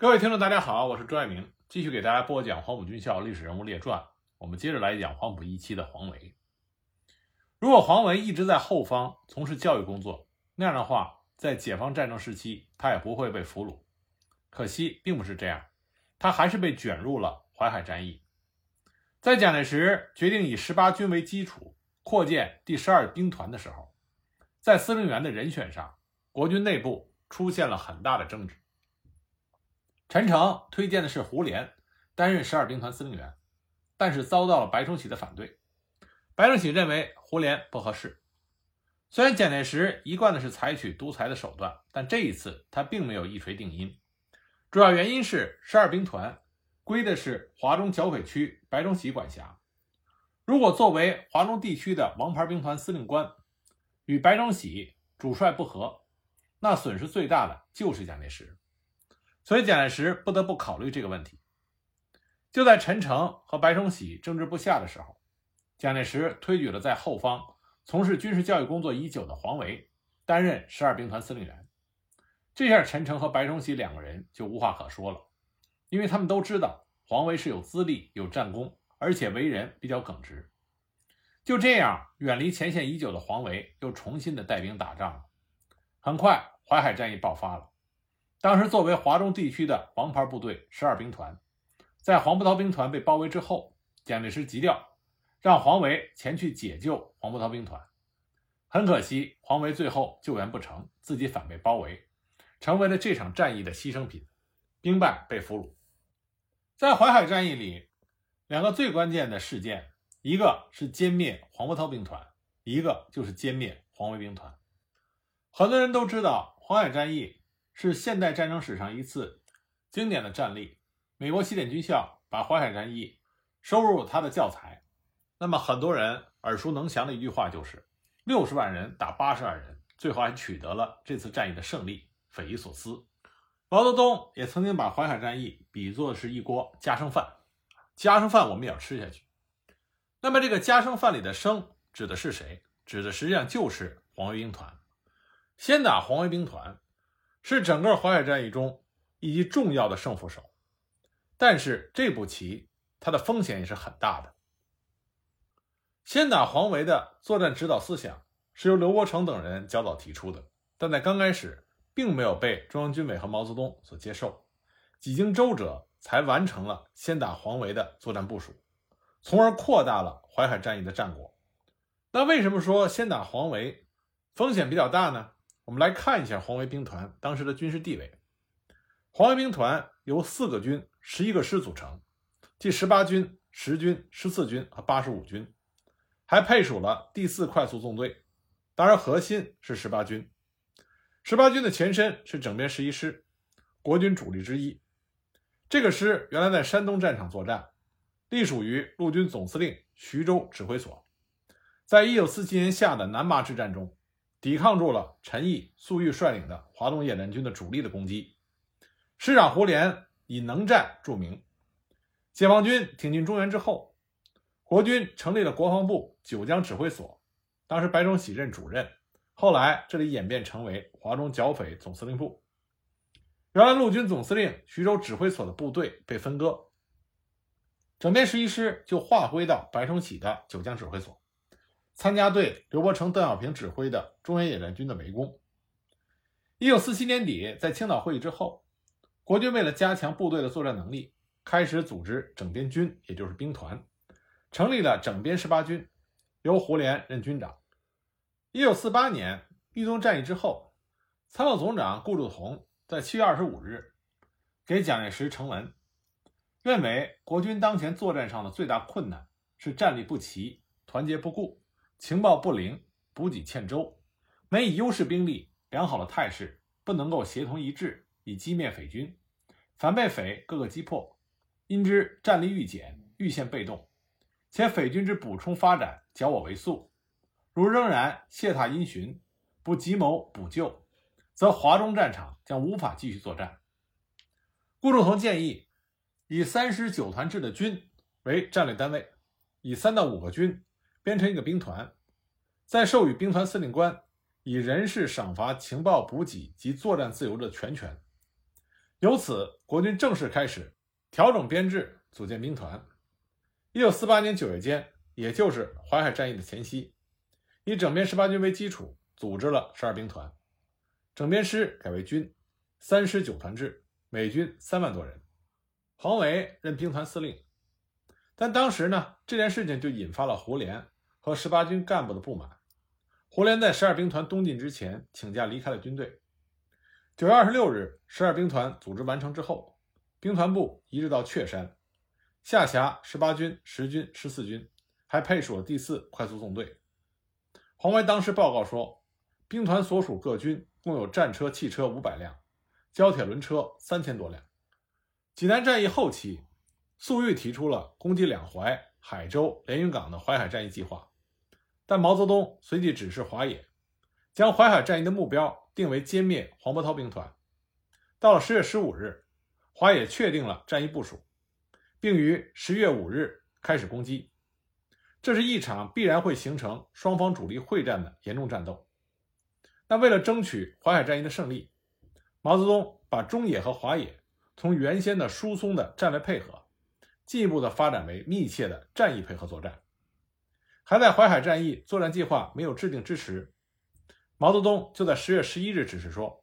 各位听众，大家好，我是朱爱明，继续给大家播讲《黄埔军校历史人物列传》。我们接着来讲黄埔一期的黄维。如果黄维一直在后方从事教育工作，那样的话，在解放战争时期，他也不会被俘虏。可惜，并不是这样，他还是被卷入了淮海战役。在蒋介石决定以十八军为基础扩建第十二兵团的时候，在司令员的人选上，国军内部出现了很大的争执。陈诚推荐的是胡琏担任十二兵团司令员，但是遭到了白崇禧的反对。白崇禧认为胡琏不合适。虽然蒋介石一贯的是采取独裁的手段，但这一次他并没有一锤定音。主要原因是十二兵团归的是华中剿匪区白崇禧管辖，如果作为华中地区的王牌兵团司令官与白崇禧主帅不和，那损失最大的就是蒋介石。所以蒋介石不得不考虑这个问题。就在陈诚和白崇禧争执不下的时候，蒋介石推举了在后方从事军事教育工作已久的黄维担任十二兵团司令员。这下陈诚和白崇禧两个人就无话可说了，因为他们都知道黄维是有资历、有战功，而且为人比较耿直。就这样，远离前线已久的黄维又重新的带兵打仗了。很快，淮海战役爆发了。当时，作为华中地区的王牌部队十二兵团，在黄埔涛兵团被包围之后，蒋介石急调，让黄维前去解救黄埔涛兵团。很可惜，黄维最后救援不成，自己反被包围，成为了这场战役的牺牲品，兵败被俘虏。在淮海战役里，两个最关键的事件，一个是歼灭黄埔涛兵团，一个就是歼灭黄维兵团。很多人都知道淮海战役。是现代战争史上一次经典的战例。美国西点军校把淮海战役收入他的教材。那么很多人耳熟能详的一句话就是：“六十万人打八十万人，最后还取得了这次战役的胜利，匪夷所思。”毛泽东也曾经把淮海战役比作是一锅家生饭，家生饭我们也要吃下去。那么这个家生饭里的“生”指的是谁？指的实际上就是黄卫兵团。先打黄卫兵团。是整个淮海战役中一级重要的胜负手，但是这步棋它的风险也是很大的。先打黄维的作战指导思想是由刘伯承等人较早提出的，但在刚开始并没有被中央军委和毛泽东所接受，几经周折才完成了先打黄维的作战部署，从而扩大了淮海战役的战果。那为什么说先打黄维风险比较大呢？我们来看一下黄维兵团当时的军事地位。黄维兵团由四个军、十一个师组成，即十八军、十军、十四军和八十五军，还配属了第四快速纵队。当然，核心是十八军。十八军的前身是整编十一师，国军主力之一。这个师原来在山东战场作战，隶属于陆军总司令徐州指挥所。在一九四七年夏的南麻之战中。抵抗住了陈毅、粟裕率领的华东野战军的主力的攻击，师长胡琏以能战著名。解放军挺进中原之后，国军成立了国防部九江指挥所，当时白崇禧任主任，后来这里演变成为华中剿匪总司令部。原来陆军总司令徐州指挥所的部队被分割，整编十一师就划归到白崇禧的九江指挥所。参加对刘伯承、邓小平指挥的中原野战军的围攻。一九四七年底，在青岛会议之后，国军为了加强部队的作战能力，开始组织整编军，也就是兵团，成立了整编十八军，由胡琏任军长。一九四八年豫东战役之后，参谋总长顾祝同在七月二十五日给蒋介石呈文，认为国军当前作战上的最大困难是战力不齐、团结不固。情报不灵，补给欠周，没以优势兵力、良好的态势，不能够协同一致以击灭匪军，反被匪各个击破，因之战力愈减，愈陷被动，且匪军之补充发展较我为速，如仍然懈怠因循，不急谋补救，则华中战场将无法继续作战。顾祝同建议以三十九团制的军为战略单位，以三到五个军。编成一个兵团，再授予兵团司令官以人事、赏罚、情报、补给及作战自由的全权。由此，国军正式开始调整编制，组建兵团。一九四八年九月间，也就是淮海战役的前夕，以整编十八军为基础，组织了十二兵团，整编师改为军，三师九团制，美军三万多人。黄维任兵团司令。但当时呢，这件事情就引发了胡琏和十八军干部的不满。胡琏在十二兵团东进之前请假离开了军队。九月二十六日，十二兵团组织完成之后，兵团部移至到确山，下辖十八军、十军、十四军，还配属了第四快速纵队。黄维当时报告说，兵团所属各军共有战车、汽车五百辆，胶铁轮车三千多辆。济南战役后期。粟裕提出了攻击两淮、海州、连云港的淮海战役计划，但毛泽东随即指示华野，将淮海战役的目标定为歼灭黄伯韬兵团。到了十月十五日，华野确定了战役部署，并于十月五日开始攻击。这是一场必然会形成双方主力会战的严重战斗。那为了争取淮海战役的胜利，毛泽东把中野和华野从原先的疏松的战略配合。进一步的发展为密切的战役配合作战。还在淮海战役作战计划没有制定之时，毛泽东就在十月十一日指示说：“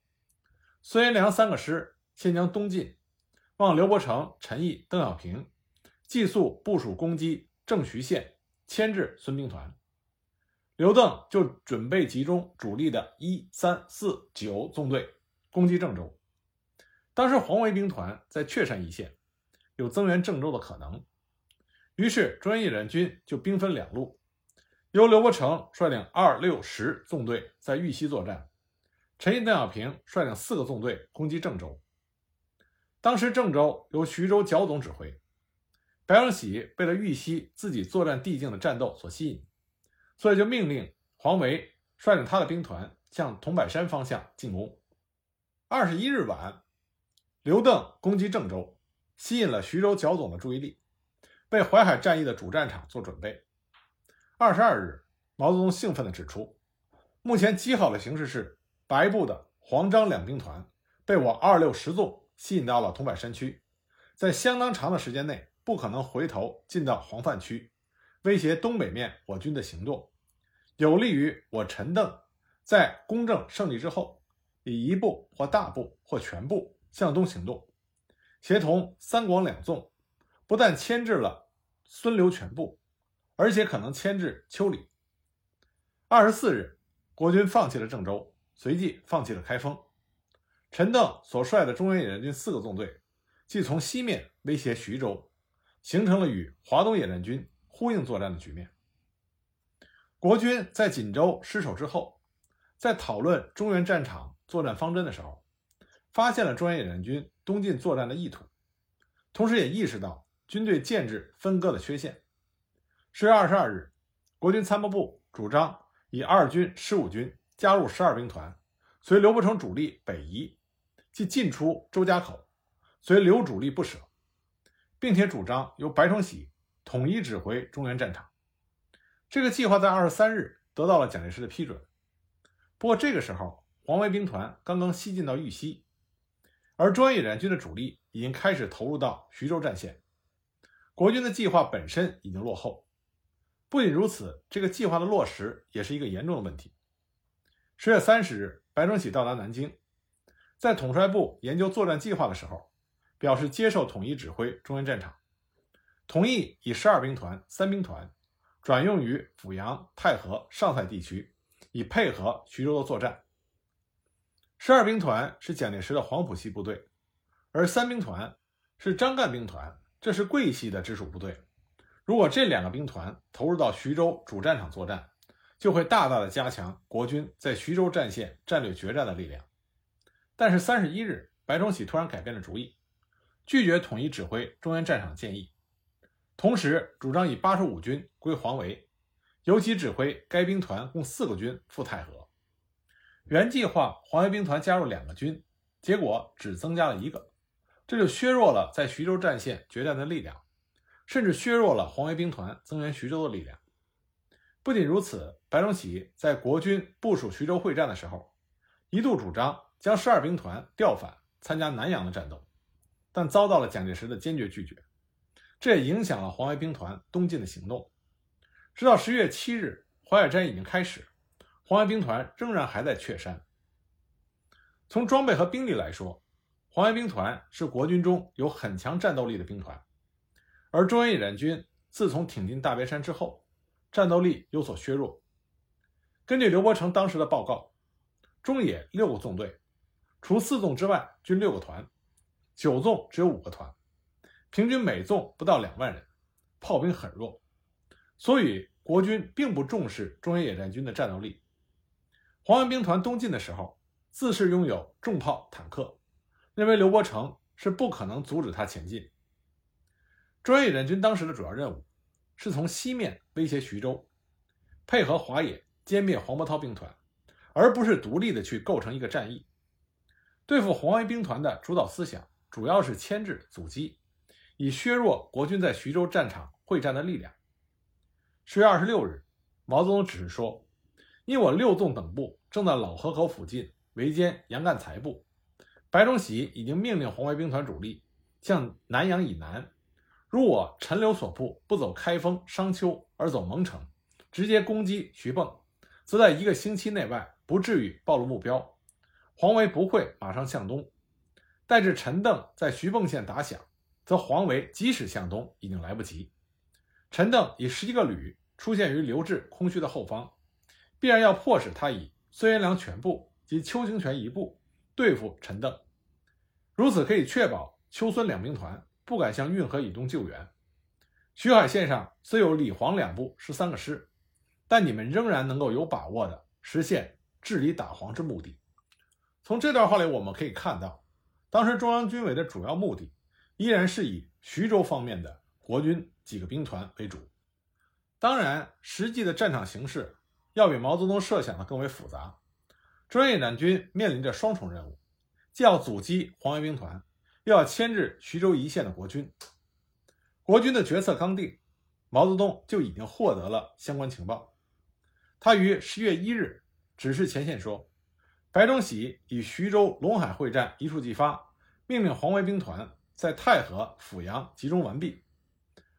孙元良三个师先将东进，望刘伯承、陈毅、邓小平尽速部署攻击郑徐县，牵制孙兵团。刘邓就准备集中主力的一、三、四、九纵队攻击郑州。当时黄维兵团在确山一线。”有增援郑州的可能，于是中央野战军就兵分两路，由刘伯承率领二、六、十纵队在豫西作战，陈毅、邓小平率领四个纵队攻击郑州。当时郑州由徐州剿总指挥，白崇禧被了豫西自己作战地境的战斗所吸引，所以就命令黄维率领他的兵团向桐柏山方向进攻。二十一日晚，刘邓攻击郑州。吸引了徐州剿总的注意力，为淮海战役的主战场做准备。二十二日，毛泽东兴奋地指出，目前极好的形势是白部的黄张两兵团被我二六十纵吸引到了桐柏山区，在相当长的时间内不可能回头进到黄泛区，威胁东北面我军的行动，有利于我陈邓在攻正胜利之后，以一部或大部或全部向东行动。协同三广两纵，不但牵制了孙刘全部，而且可能牵制邱里。二十四日，国军放弃了郑州，随即放弃了开封。陈邓所率的中原野战军四个纵队，即从西面威胁徐州，形成了与华东野战军呼应作战的局面。国军在锦州失守之后，在讨论中原战场作战方针的时候，发现了中原野战军。东进作战的意图，同时也意识到军队建制分割的缺陷。十月二十二日，国军参谋部主张以二军、十五军加入十二兵团，随刘伯承主力北移，即进出周家口，随刘主力不舍，并且主张由白崇禧统一指挥中原战场。这个计划在二十三日得到了蒋介石的批准。不过这个时候，黄维兵团刚刚西进到豫西。而中央野战军的主力已经开始投入到徐州战线，国军的计划本身已经落后。不仅如此，这个计划的落实也是一个严重的问题。十月三十日，白崇禧到达南京，在统帅部研究作战计划的时候，表示接受统一指挥中原战场，同意以十二兵团、三兵团转用于阜阳、太和、上蔡地区，以配合徐州的作战。十二兵团是蒋介石的黄埔系部队，而三兵团是张干兵团，这是桂系的直属部队。如果这两个兵团投入到徐州主战场作战，就会大大的加强国军在徐州战线战略决战的力量。但是三十一日，白崇禧突然改变了主意，拒绝统一指挥中原战场建议，同时主张以八十五军归黄维，由其指挥该兵团共四个军赴太和。原计划黄维兵团加入两个军，结果只增加了一个，这就削弱了在徐州战线决战的力量，甚至削弱了黄维兵团增援徐州的力量。不仅如此，白崇禧在国军部署徐州会战的时候，一度主张将十二兵团调返，参加南阳的战斗，但遭到了蒋介石的坚决拒绝，这也影响了黄维兵团东进的行动。直到十月七日，淮海战役已经开始，黄维兵团仍然还在确山。从装备和兵力来说，黄维兵团是国军中有很强战斗力的兵团，而中原野战军自从挺进大别山之后，战斗力有所削弱。根据刘伯承当时的报告，中野六个纵队，除四纵之外均六个团，九纵只有五个团，平均每纵不到两万人，炮兵很弱，所以国军并不重视中原野战军的战斗力。黄维兵团东进的时候。自恃拥有重炮、坦克，认为刘伯承是不可能阻止他前进。中原野战军当时的主要任务是从西面威胁徐州，配合华野歼灭黄伯韬兵团，而不是独立的去构成一个战役。对付黄维兵团的主导思想主要是牵制、阻击，以削弱国军在徐州战场会战的力量。十月二十六日，毛泽东指示说：“因我六纵等部正在老河口附近。”围歼杨干才部，白崇禧已经命令红卫兵团主力向南阳以南。如我陈留所部不走开封、商丘，而走蒙城，直接攻击徐蚌，则在一个星期内外不至于暴露目标。黄维不会马上向东，待至陈邓在徐蚌县打响，则黄维即使向东已经来不及。陈邓以十一个旅出现于刘志空虚的后方，必然要迫使他以孙元良全部。及邱清泉一部对付陈邓，如此可以确保邱孙两兵团不敢向运河以东救援。徐海线上虽有李黄两部十三个师，但你们仍然能够有把握的实现治理打黄之目的。从这段话里我们可以看到，当时中央军委的主要目的依然是以徐州方面的国军几个兵团为主。当然，实际的战场形势要比毛泽东设想的更为复杂。中原野战军面临着双重任务，既要阻击黄维兵团，又要牵制徐州一线的国军。国军的决策刚定，毛泽东就已经获得了相关情报。他于十月一日指示前线说：“白崇禧以徐州陇海会战一触即发，命令黄维兵团在太和、阜阳集中完毕。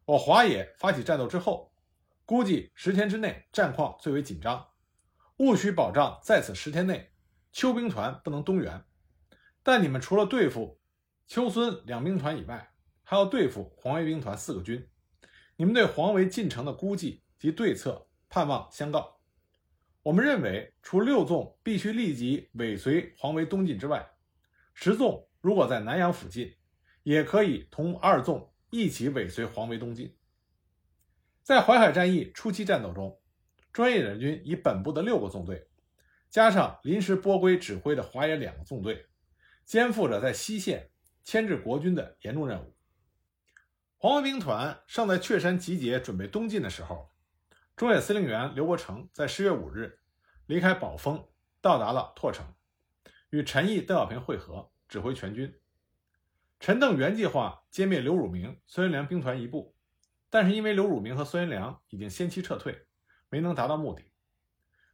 我华野发起战斗之后，估计十天之内战况最为紧张。”务须保障在此十天内，邱兵团不能东援。但你们除了对付邱孙两兵团以外，还要对付黄维兵团四个军。你们对黄维进城的估计及对策，盼望相告。我们认为，除六纵必须立即尾随黄维东进之外，十纵如果在南阳附近，也可以同二纵一起尾随黄维东进。在淮海战役初期战斗中。专业野军以本部的六个纵队，加上临时拨归指挥的华野两个纵队，肩负着在西线牵制国军的严重任务。黄维兵团尚在确山集结，准备东进的时候，中野司令员刘伯承在十月五日离开宝丰，到达了拓城，与陈毅、邓小平会合，指挥全军。陈邓原计划歼灭刘汝明、孙元良兵团一部，但是因为刘汝明和孙元良已经先期撤退。没能达到目的。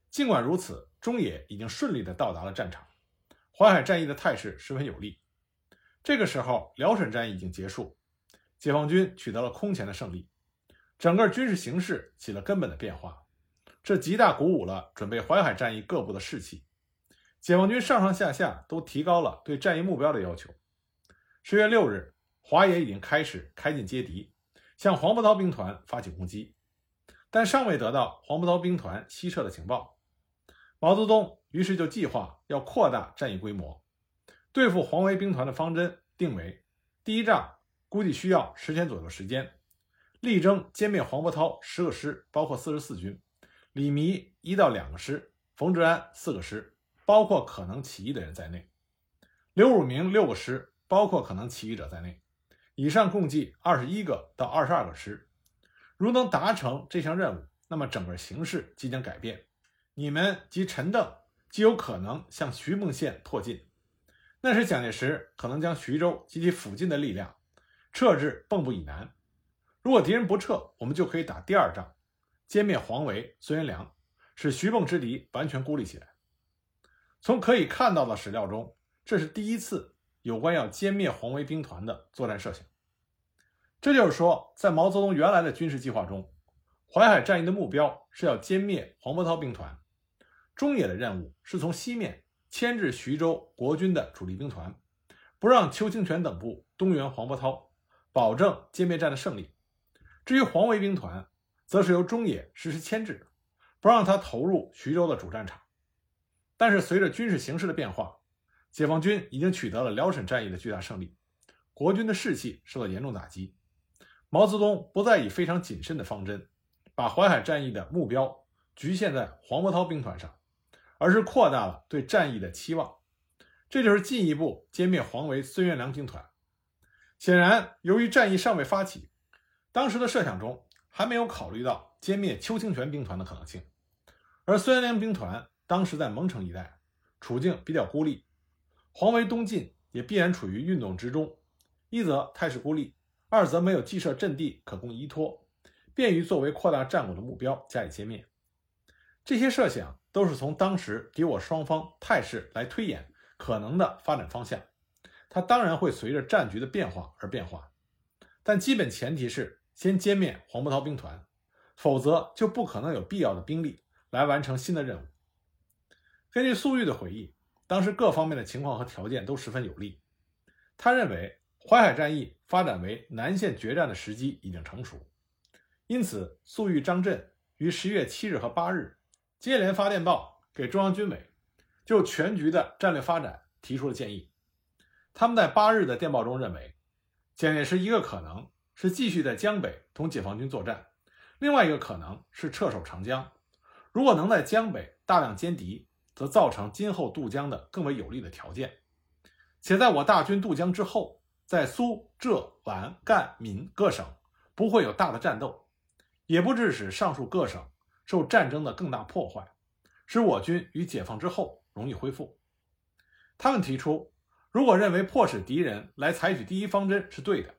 尽管如此，中野已经顺利地到达了战场，淮海战役的态势十分有利。这个时候，辽沈战役已经结束，解放军取得了空前的胜利，整个军事形势起了根本的变化，这极大鼓舞了准备淮海战役各部的士气。解放军上上下下都提高了对战役目标的要求。十月六日，华野已经开始开进接敌，向黄伯韬兵团发起攻击。但尚未得到黄伯韬兵团西撤的情报，毛泽东于是就计划要扩大战役规模。对付黄维兵团的方针定为：第一仗估计需要十天左右时间，力争歼灭黄伯韬十个师，包括四十四军；李弥一到两个师；冯治安四个师，包括可能起义的人在内；刘汝明六个师，包括可能起义者在内。以上共计二十一个到二十二个师。如能达成这项任务，那么整个形势即将改变。你们及陈邓极有可能向徐蚌县迫近，那时蒋介石可能将徐州及其附近的力量撤至蚌埠以南。如果敌人不撤，我们就可以打第二仗，歼灭黄维、孙元良，使徐蚌之敌完全孤立起来。从可以看到的史料中，这是第一次有关要歼灭黄维兵团的作战设想。这就是说，在毛泽东原来的军事计划中，淮海战役的目标是要歼灭黄伯韬兵团，中野的任务是从西面牵制徐州国军的主力兵团，不让邱清泉等部东援黄伯韬，保证歼灭战的胜利。至于黄维兵团，则是由中野实施牵制，不让他投入徐州的主战场。但是，随着军事形势的变化，解放军已经取得了辽沈战役的巨大胜利，国军的士气受到严重打击。毛泽东不再以非常谨慎的方针，把淮海战役的目标局限在黄伯韬兵团上，而是扩大了对战役的期望，这就是进一步歼灭黄维、孙元良兵团。显然，由于战役尚未发起，当时的设想中还没有考虑到歼灭邱清泉兵团的可能性，而孙元良兵团当时在蒙城一带，处境比较孤立，黄维东进也必然处于运动之中，一则态势孤立。二则没有既设阵地可供依托，便于作为扩大战果的目标加以歼灭。这些设想都是从当时敌我双方态势来推演可能的发展方向。它当然会随着战局的变化而变化，但基本前提是先歼灭黄伯韬兵团，否则就不可能有必要的兵力来完成新的任务。根据粟裕的回忆，当时各方面的情况和条件都十分有利，他认为。淮海战役发展为南线决战的时机已经成熟，因此粟裕、张震于十月七日和八日接连发电报给中央军委，就全局的战略发展提出了建议。他们在八日的电报中认为，蒋介石一个可能是继续在江北同解放军作战，另外一个可能是撤守长江。如果能在江北大量歼敌，则造成今后渡江的更为有利的条件。且在我大军渡江之后。在苏浙皖赣闽各省不会有大的战斗，也不致使上述各省受战争的更大破坏，使我军于解放之后容易恢复。他们提出，如果认为迫使敌人来采取第一方针是对的，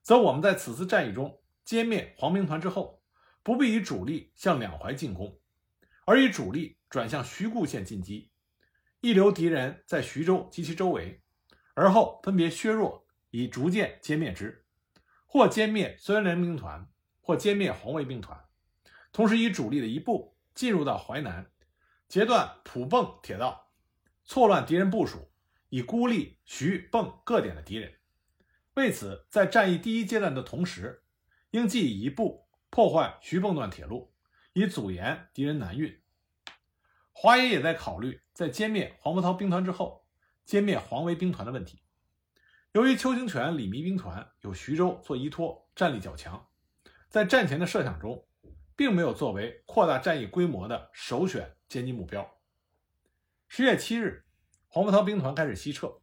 则我们在此次战役中歼灭黄兵团之后，不必以主力向两淮进攻，而以主力转向徐固县进击，一留敌人在徐州及其周围，而后分别削弱。以逐渐歼灭之，或歼灭孙连兵团，或歼灭红卫兵团，同时以主力的一部进入到淮南，截断浦蚌铁道，错乱敌人部署，以孤立徐蚌各点的敌人。为此，在战役第一阶段的同时，应既以一部破坏徐蚌段铁路，以阻延敌人南运。华野也在考虑，在歼灭黄伯韬兵团之后，歼灭黄维兵团的问题。由于邱清泉、李弥兵团有徐州做依托，战力较强，在战前的设想中，并没有作为扩大战役规模的首选歼击目标。十月七日，黄伯韬兵团开始西撤。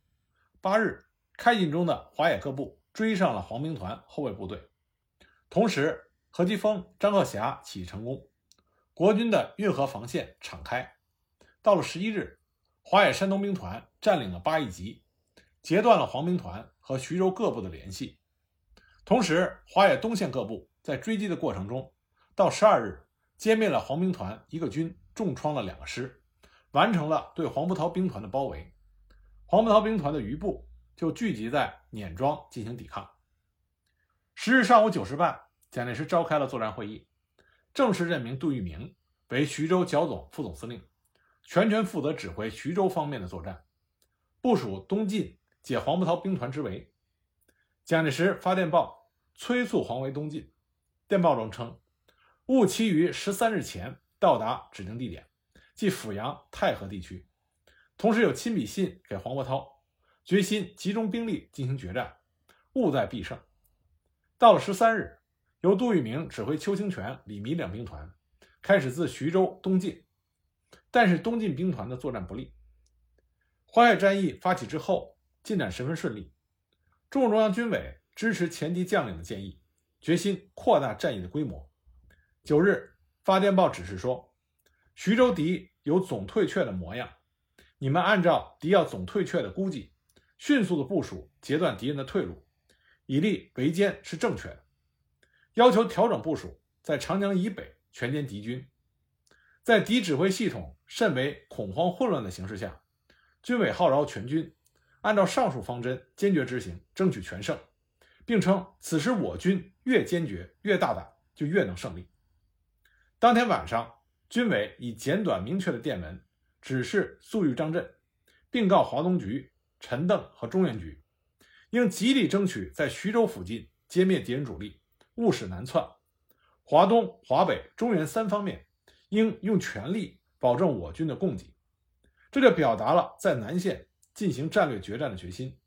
八日，开进中的华野各部追上了黄兵团后卫部队，同时何基沣、张鹤霞起义成功，国军的运河防线敞开。到了十一日，华野山东兵团占领了八义集。截断了黄兵团和徐州各部的联系，同时华野东线各部在追击的过程中，到十二日歼灭了黄兵团一个军，重创了两个师，完成了对黄伯韬兵团的包围。黄伯韬兵团的余部就聚集在碾庄进行抵抗。十日上午九时半，蒋介石召开了作战会议，正式任命杜聿明为徐州剿总副总司令，全权负责指挥徐州方面的作战，部署东进。解黄伯韬兵团之围，蒋介石发电报催促黄维东进。电报中称，务期于十三日前到达指定地点，即阜阳、太和地区。同时有亲笔信给黄伯韬，决心集中兵力进行决战，务在必胜。到了十三日，由杜聿明指挥邱清泉、李弥两兵团开始自徐州东进，但是东进兵团的作战不利。淮海战役发起之后。进展十分顺利，中共中央军委支持前敌将领的建议，决心扩大战役的规模。九日发电报指示说，徐州敌有总退却的模样，你们按照敌要总退却的估计，迅速的部署，截断敌人的退路，以利围歼是正确的。要求调整部署，在长江以北全歼敌军。在敌指挥系统甚为恐慌混乱的形势下，军委号召全军。按照上述方针坚决执行，争取全胜，并称此时我军越坚决、越大胆，就越能胜利。当天晚上，军委以简短明确的电文指示粟裕张震，并告华东局、陈邓和中原局，应极力争取在徐州附近歼灭敌人主力，勿使南窜。华东、华北、中原三方面应用全力保证我军的供给。这就表达了在南线进行战略决战的决心。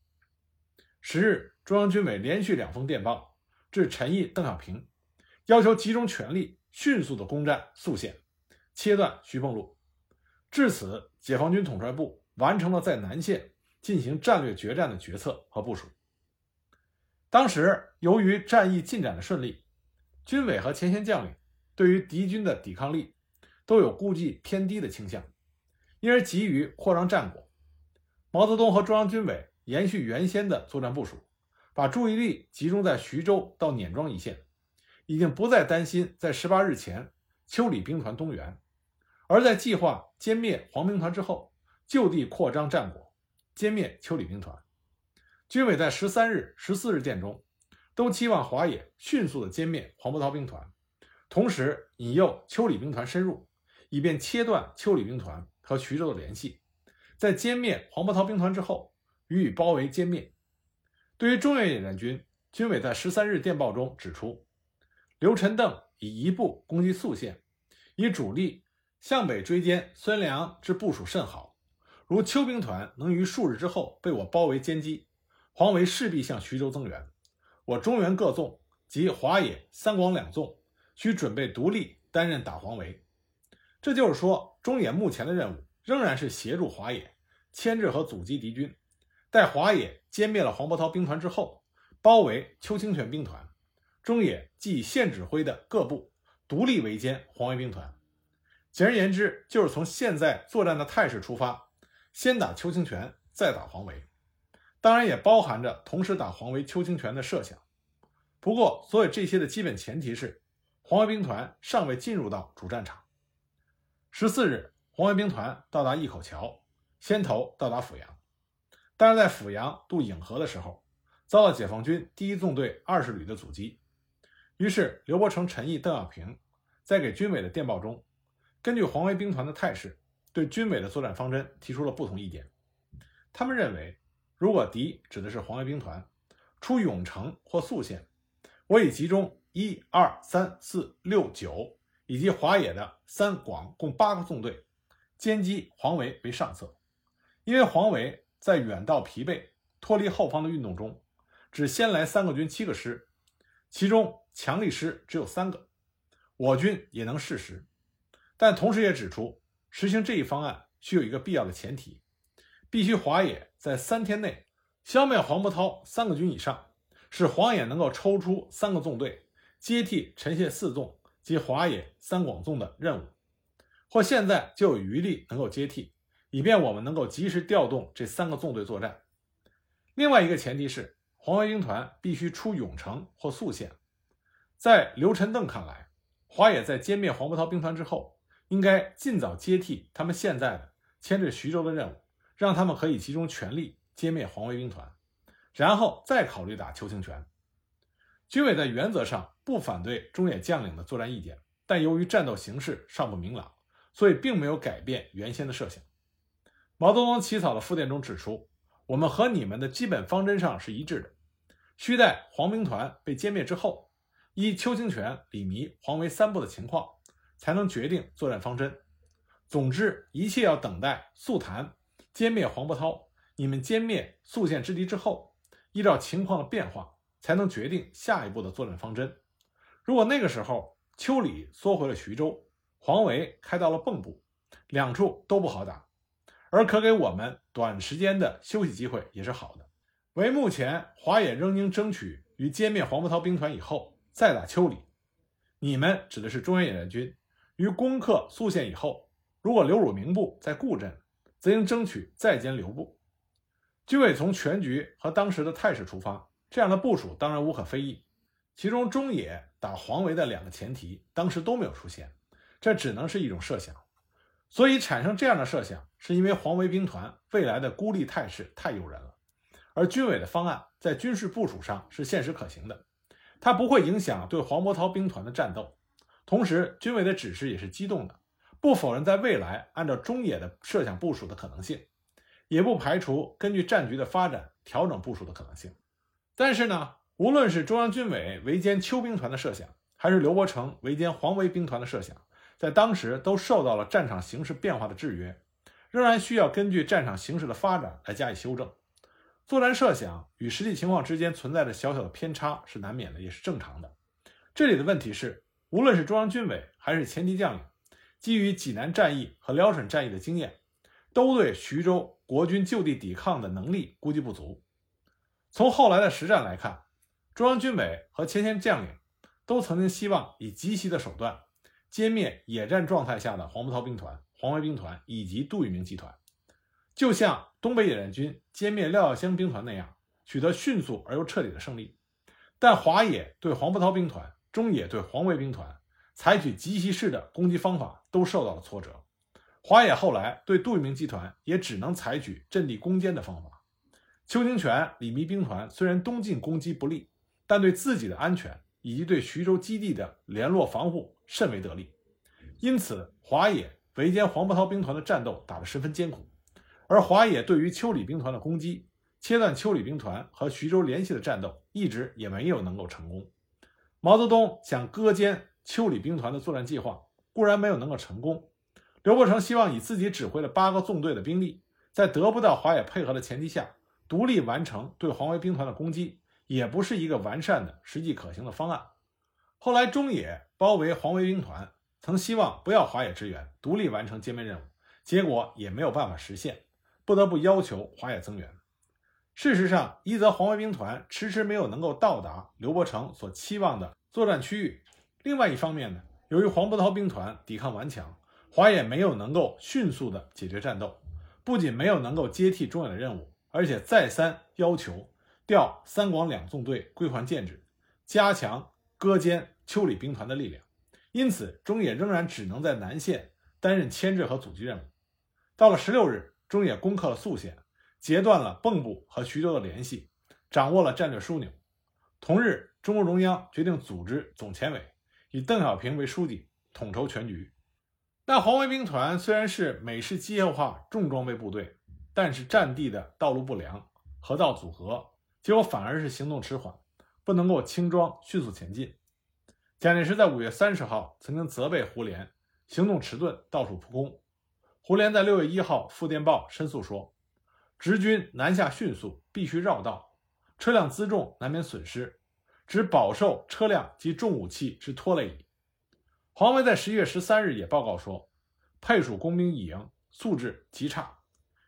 十日，中央军委连续两封电报致陈毅、邓小平，要求集中全力，迅速的攻占宿县，切断徐蚌路。至此，解放军统帅部完成了在南线进行战略决战的决策和部署。当时，由于战役进展的顺利，军委和前线将领对于敌军的抵抗力都有估计偏低的倾向。因而急于扩张战果，毛泽东和中央军委延续原先的作战部署，把注意力集中在徐州到碾庄一线，已经不再担心在十八日前秋里兵团东援，而在计划歼灭黄兵团之后，就地扩张战果，歼灭秋里兵团。军委在十三日、十四日电中，都期望华野迅速的歼灭黄伯韬兵团，同时引诱秋里兵团深入，以便切断秋里兵团。和徐州的联系，在歼灭黄伯韬兵团之后，予以包围歼灭。对于中原野战军，军委在十三日电报中指出，刘陈邓以一部攻击宿县，以主力向北追歼孙良之部署甚好。如邱兵团能于数日之后被我包围歼击，黄维势必向徐州增援。我中原各纵及华野、三广两纵需准备独立担任打黄维。这就是说，中野目前的任务仍然是协助华野牵制和阻击敌军，待华野歼灭了黄伯韬兵团之后，包围邱清泉兵团，中野即以县指挥的各部独立围歼黄维兵团。简而言之，就是从现在作战的态势出发，先打邱清泉，再打黄维。当然，也包含着同时打黄维、邱清泉的设想。不过，所有这些的基本前提是，黄维兵团尚未进入到主战场。十四日，黄维兵团到达一口桥，先头到达阜阳。但是在阜阳渡颍河的时候，遭到解放军第一纵队二十旅的阻击。于是，刘伯承、陈毅、邓小平在给军委的电报中，根据黄维兵团的态势，对军委的作战方针提出了不同意见。他们认为，如果敌指的是黄维兵团出永城或宿县，我已集中一二三四六九。以及华野的三广共八个纵队，歼击黄维为上策。因为黄维在远道疲惫、脱离后方的运动中，只先来三个军七个师，其中强力师只有三个，我军也能适时。但同时也指出，实行这一方案需有一个必要的前提，必须华野在三天内消灭黄伯韬三个军以上，使黄野能够抽出三个纵队接替陈谢四纵。及华野三广纵的任务，或现在就有余力能够接替，以便我们能够及时调动这三个纵队作战。另外一个前提是，黄维兵团必须出永城或宿县。在刘陈邓看来，华野在歼灭黄伯韬兵团之后，应该尽早接替他们现在的牵制徐州的任务，让他们可以集中全力歼灭黄维兵团，然后再考虑打邱清泉。军委在原则上不反对中野将领的作战意见，但由于战斗形势尚不明朗，所以并没有改变原先的设想。毛泽东起草的复电中指出：“我们和你们的基本方针上是一致的，需待黄兵团被歼灭之后，依邱清泉、李弥、黄维三部的情况，才能决定作战方针。总之，一切要等待速谈歼灭黄伯韬，你们歼灭宿县之敌之后，依照情况的变化。”才能决定下一步的作战方针。如果那个时候邱李缩回了徐州，黄维开到了蚌埠，两处都不好打，而可给我们短时间的休息机会也是好的。为目前华野仍应争取于歼灭黄伯韬兵团以后再打丘陵。你们指的是中原野战军，于攻克宿县以后，如果刘汝明部在固镇，则应争取再歼刘部。军委从全局和当时的态势出发。这样的部署当然无可非议，其中中野打黄维的两个前提当时都没有出现，这只能是一种设想。所以产生这样的设想，是因为黄维兵团未来的孤立态势太诱人了，而军委的方案在军事部署上是现实可行的，它不会影响对黄伯韬兵团的战斗。同时，军委的指示也是机动的，不否认在未来按照中野的设想部署的可能性，也不排除根据战局的发展调整部署的可能性。但是呢，无论是中央军委围歼邱兵团的设想，还是刘伯承围歼黄维兵团的设想，在当时都受到了战场形势变化的制约，仍然需要根据战场形势的发展来加以修正。作战设想与实际情况之间存在着小小的偏差是难免的，也是正常的。这里的问题是，无论是中央军委还是前期将领，基于济南战役和辽沈战役的经验，都对徐州国军就地抵抗的能力估计不足。从后来的实战来看，中央军委和前线将领都曾经希望以极其的手段歼灭野战状态下的黄伯韬兵团、黄维兵团以及杜聿明集团。就像东北野战军歼灭廖耀湘兵团那样，取得迅速而又彻底的胜利。但华野对黄伯韬兵团、中野对黄维兵团采取急袭式的攻击方法，都受到了挫折。华野后来对杜聿明集团也只能采取阵地攻坚的方法。邱清泉、李弥兵团虽然东进攻击不利，但对自己的安全以及对徐州基地的联络防护甚为得力。因此，华野围歼黄伯韬兵团的战斗打得十分艰苦。而华野对于邱李兵团的攻击，切断邱李兵团和徐州联系的战斗，一直也没有能够成功。毛泽东想割歼邱李兵团的作战计划固然没有能够成功，刘伯承希望以自己指挥的八个纵队的兵力，在得不到华野配合的前提下，独立完成对黄维兵团的攻击，也不是一个完善的、实际可行的方案。后来中野包围黄维兵团，曾希望不要华野支援，独立完成歼灭任务，结果也没有办法实现。不得不要求华野增援。事实上，一则黄维兵团迟迟没有能够到达刘伯承所期望的作战区域；另外一方面呢，由于黄伯韬兵团抵抗顽强，华野没有能够迅速的解决战斗，不仅没有能够接替中野的任务，而且再三要求调三广两纵队归还建制，加强割歼邱李兵团的力量。因此，中野仍然只能在南线担任牵制和阻击任务。到了十六日。中野攻克了宿县，截断了蚌埠和徐州的联系，掌握了战略枢纽。同日，中共中央决定组织总前委，以邓小平为书记，统筹全局。那黄维兵团虽然是美式机械化重装备部队，但是战地的道路不良，河道阻隔，结果反而是行动迟缓，不能够轻装迅速前进。蒋介石在五月三十号曾经责备胡琏行动迟钝，到处扑空。胡琏在六月一号复电报申诉说，直军南下迅速，必须绕道，车辆辎重难免损失，只饱受车辆及重武器之拖累矣。黄维在十一月十三日也报告说，配属工兵一营素质极差，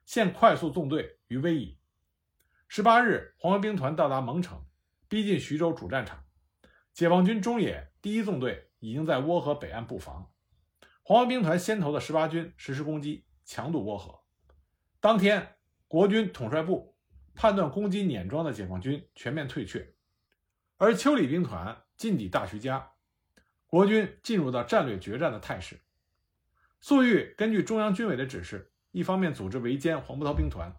现快速纵队于危矣。十八日，黄维兵团到达蒙城，逼近徐州主战场，解放军中野第一纵队已经在涡河北岸布防。黄维兵团先头的十八军实施攻击，强渡涡河。当天，国军统帅部判断攻击碾庄的解放军全面退却，而邱李兵团进抵大徐家，国军进入到战略决战的态势。粟裕根据中央军委的指示，一方面组织围歼黄伯韬兵团，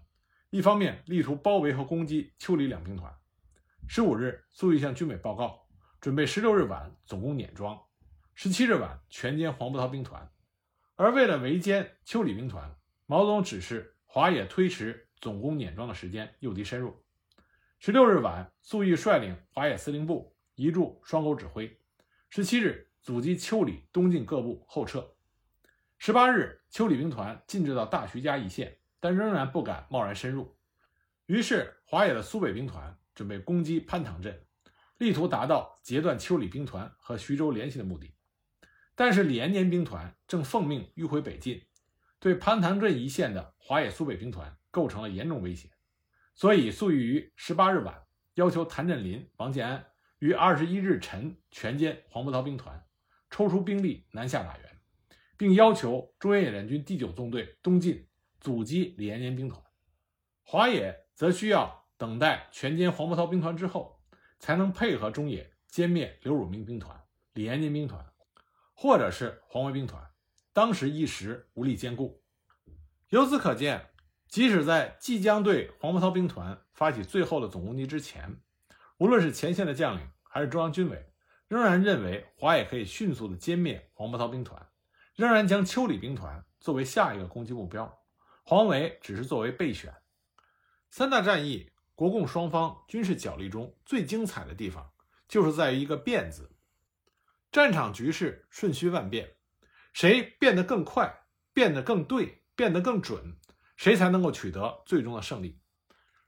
一方面力图包围和攻击邱李两兵团。十五日，粟裕向军委报告，准备十六日晚总攻碾庄。十七日晚，全歼黄伯韬兵团。而为了围歼邱李兵团，毛泽东指示华野推迟总攻碾庄的时间，诱敌深入。十六日晚，粟裕率领华野司令部移驻双沟指挥。十七日，阻击邱李东进各部后撤。十八日，邱李兵团进至到大徐家一线，但仍然不敢贸然深入。于是，华野的苏北兵团准备攻击潘塘镇，力图达到截断邱李兵团和徐州联系的目的。但是李延年兵团正奉命迂回北进，对潘塘镇一线的华野苏北兵团构成了严重威胁，所以粟裕于十八日晚要求谭震林、王建安于二十一日晨全歼黄伯韬兵团，抽出兵力南下打援，并要求中原野战军第九纵队东进阻击李延年兵团。华野则需要等待全歼黄伯韬兵团之后，才能配合中野歼灭刘汝明兵团、李延年兵团。或者是黄维兵团，当时一时无力兼顾。由此可见，即使在即将对黄伯韬兵团发起最后的总攻击之前，无论是前线的将领还是中央军委，仍然认为华野可以迅速的歼灭黄伯韬兵团，仍然将邱李兵团作为下一个攻击目标，黄维只是作为备选。三大战役，国共双方军事角力中最精彩的地方，就是在于一个“变”字。战场局势瞬息万变，谁变得更快，变得更对，变得更准，谁才能够取得最终的胜利。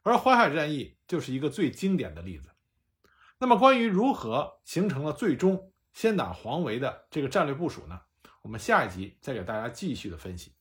而淮海战役就是一个最经典的例子。那么，关于如何形成了最终先打黄维的这个战略部署呢？我们下一集再给大家继续的分析。